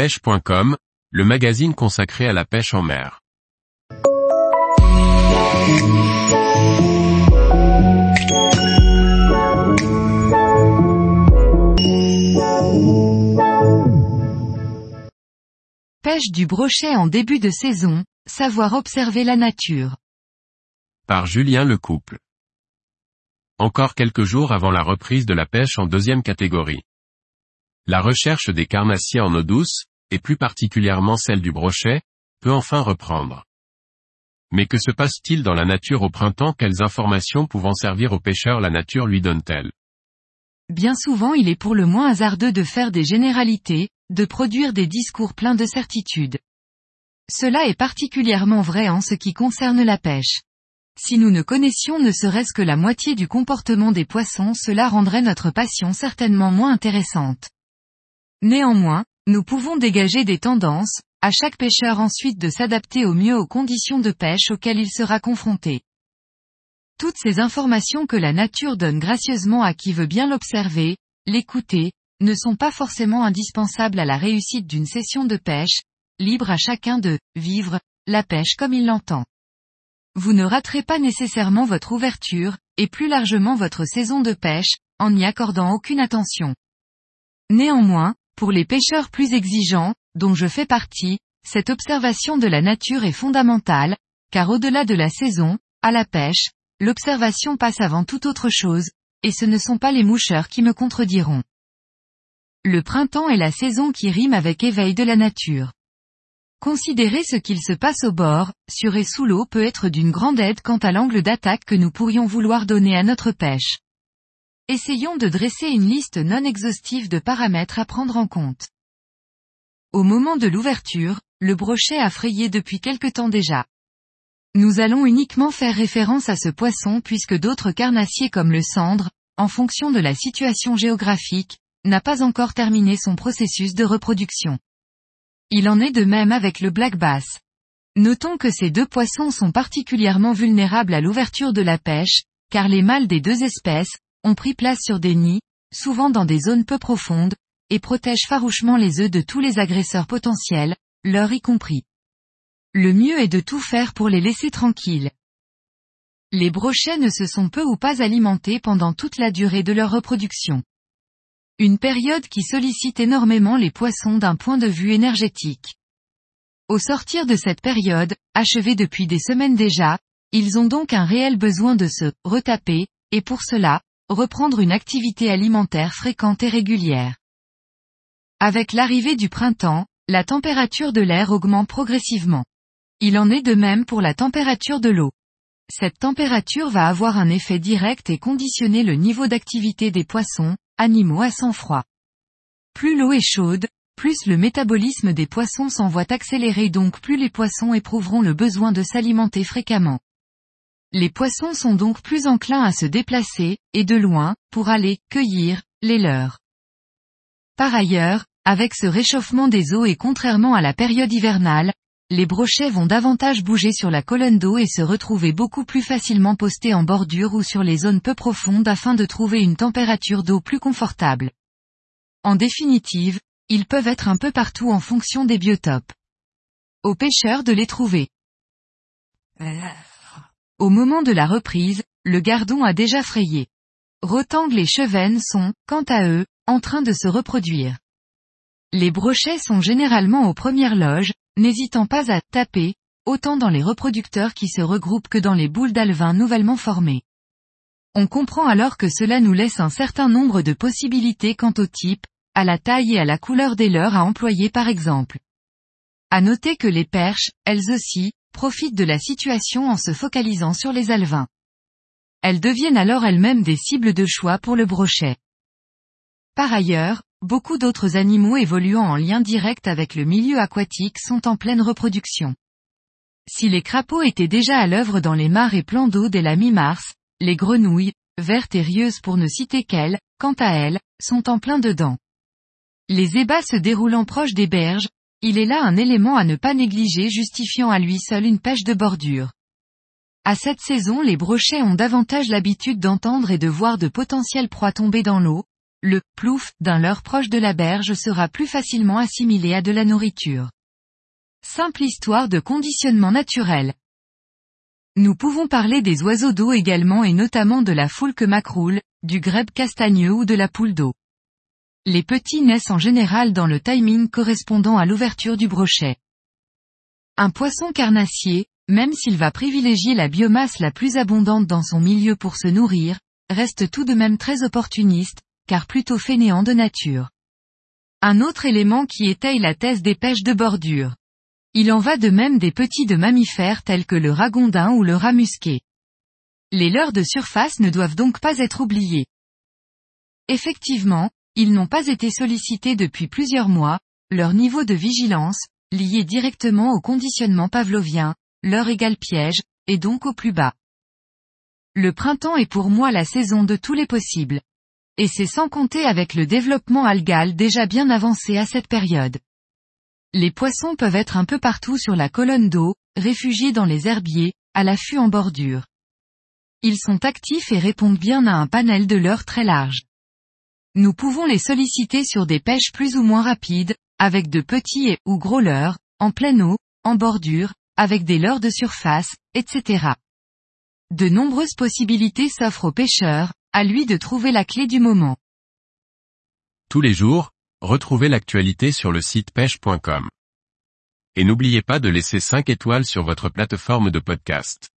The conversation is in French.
pêche.com, le magazine consacré à la pêche en mer. Pêche du brochet en début de saison, savoir observer la nature. Par Julien Lecouple. Encore quelques jours avant la reprise de la pêche en deuxième catégorie. La recherche des carnassiers en eau douce, et plus particulièrement celle du brochet, peut enfin reprendre. Mais que se passe-t-il dans la nature au printemps? Quelles informations pouvant servir aux pêcheurs la nature lui donne-t-elle? Bien souvent il est pour le moins hasardeux de faire des généralités, de produire des discours pleins de certitudes. Cela est particulièrement vrai en ce qui concerne la pêche. Si nous ne connaissions ne serait-ce que la moitié du comportement des poissons cela rendrait notre passion certainement moins intéressante. Néanmoins, nous pouvons dégager des tendances, à chaque pêcheur ensuite de s'adapter au mieux aux conditions de pêche auxquelles il sera confronté. Toutes ces informations que la nature donne gracieusement à qui veut bien l'observer, l'écouter, ne sont pas forcément indispensables à la réussite d'une session de pêche, libre à chacun de vivre la pêche comme il l'entend. Vous ne raterez pas nécessairement votre ouverture, et plus largement votre saison de pêche, en n'y accordant aucune attention. Néanmoins, pour les pêcheurs plus exigeants, dont je fais partie, cette observation de la nature est fondamentale, car au-delà de la saison, à la pêche, l'observation passe avant toute autre chose, et ce ne sont pas les moucheurs qui me contrediront. Le printemps est la saison qui rime avec éveil de la nature. Considérer ce qu'il se passe au bord, sur et sous l'eau peut être d'une grande aide quant à l'angle d'attaque que nous pourrions vouloir donner à notre pêche. Essayons de dresser une liste non exhaustive de paramètres à prendre en compte. Au moment de l'ouverture, le brochet a frayé depuis quelque temps déjà. Nous allons uniquement faire référence à ce poisson puisque d'autres carnassiers comme le cendre, en fonction de la situation géographique, n'a pas encore terminé son processus de reproduction. Il en est de même avec le black bass. Notons que ces deux poissons sont particulièrement vulnérables à l'ouverture de la pêche, car les mâles des deux espèces, ont pris place sur des nids, souvent dans des zones peu profondes, et protègent farouchement les œufs de tous les agresseurs potentiels, leurs y compris. Le mieux est de tout faire pour les laisser tranquilles. Les brochets ne se sont peu ou pas alimentés pendant toute la durée de leur reproduction. Une période qui sollicite énormément les poissons d'un point de vue énergétique. Au sortir de cette période, achevée depuis des semaines déjà, ils ont donc un réel besoin de se retaper, et pour cela, reprendre une activité alimentaire fréquente et régulière. Avec l'arrivée du printemps, la température de l'air augmente progressivement. Il en est de même pour la température de l'eau. Cette température va avoir un effet direct et conditionner le niveau d'activité des poissons, animaux à sang-froid. Plus l'eau est chaude, plus le métabolisme des poissons s'envoie accélérer donc plus les poissons éprouveront le besoin de s'alimenter fréquemment. Les poissons sont donc plus enclins à se déplacer, et de loin, pour aller cueillir les leurs. Par ailleurs, avec ce réchauffement des eaux et contrairement à la période hivernale, les brochets vont davantage bouger sur la colonne d'eau et se retrouver beaucoup plus facilement postés en bordure ou sur les zones peu profondes afin de trouver une température d'eau plus confortable. En définitive, ils peuvent être un peu partout en fonction des biotopes. Aux pêcheurs de les trouver. Au moment de la reprise, le gardon a déjà frayé. Rotangle et chevennes sont, quant à eux, en train de se reproduire. Les brochets sont généralement aux premières loges, n'hésitant pas à taper, autant dans les reproducteurs qui se regroupent que dans les boules d'alvin nouvellement formées. On comprend alors que cela nous laisse un certain nombre de possibilités quant au type, à la taille et à la couleur des leurres à employer par exemple. À noter que les perches, elles aussi, profitent de la situation en se focalisant sur les alvins. Elles deviennent alors elles-mêmes des cibles de choix pour le brochet. Par ailleurs, Beaucoup d'autres animaux évoluant en lien direct avec le milieu aquatique sont en pleine reproduction. Si les crapauds étaient déjà à l'œuvre dans les mares et plans d'eau dès la mi-mars, les grenouilles, vertes et rieuses pour ne citer qu'elles, quant à elles, sont en plein dedans. Les ébats se déroulant proches des berges, il est là un élément à ne pas négliger justifiant à lui seul une pêche de bordure. À cette saison les brochets ont davantage l'habitude d'entendre et de voir de potentielles proies tomber dans l'eau, le plouf d'un leurre proche de la berge sera plus facilement assimilé à de la nourriture. Simple histoire de conditionnement naturel. Nous pouvons parler des oiseaux d'eau également et notamment de la foulque macroule, du grèbe castagneux ou de la poule d'eau. Les petits naissent en général dans le timing correspondant à l'ouverture du brochet. Un poisson carnassier, même s'il va privilégier la biomasse la plus abondante dans son milieu pour se nourrir, reste tout de même très opportuniste, car plutôt fainéant de nature. Un autre élément qui étaye la thèse des pêches de bordure. Il en va de même des petits de mammifères tels que le ragondin ou le rat musqué. Les leurres de surface ne doivent donc pas être oubliés. Effectivement, ils n'ont pas été sollicités depuis plusieurs mois, leur niveau de vigilance, lié directement au conditionnement pavlovien, leur égale piège, est donc au plus bas. Le printemps est pour moi la saison de tous les possibles. Et c'est sans compter avec le développement algal déjà bien avancé à cette période. Les poissons peuvent être un peu partout sur la colonne d'eau, réfugiés dans les herbiers, à l'affût en bordure. Ils sont actifs et répondent bien à un panel de leurres très large. Nous pouvons les solliciter sur des pêches plus ou moins rapides, avec de petits et ou gros leurres, en pleine eau, en bordure, avec des leurres de surface, etc. De nombreuses possibilités s'offrent aux pêcheurs, à lui de trouver la clé du moment. Tous les jours, retrouvez l'actualité sur le site pêche.com. Et n'oubliez pas de laisser 5 étoiles sur votre plateforme de podcast.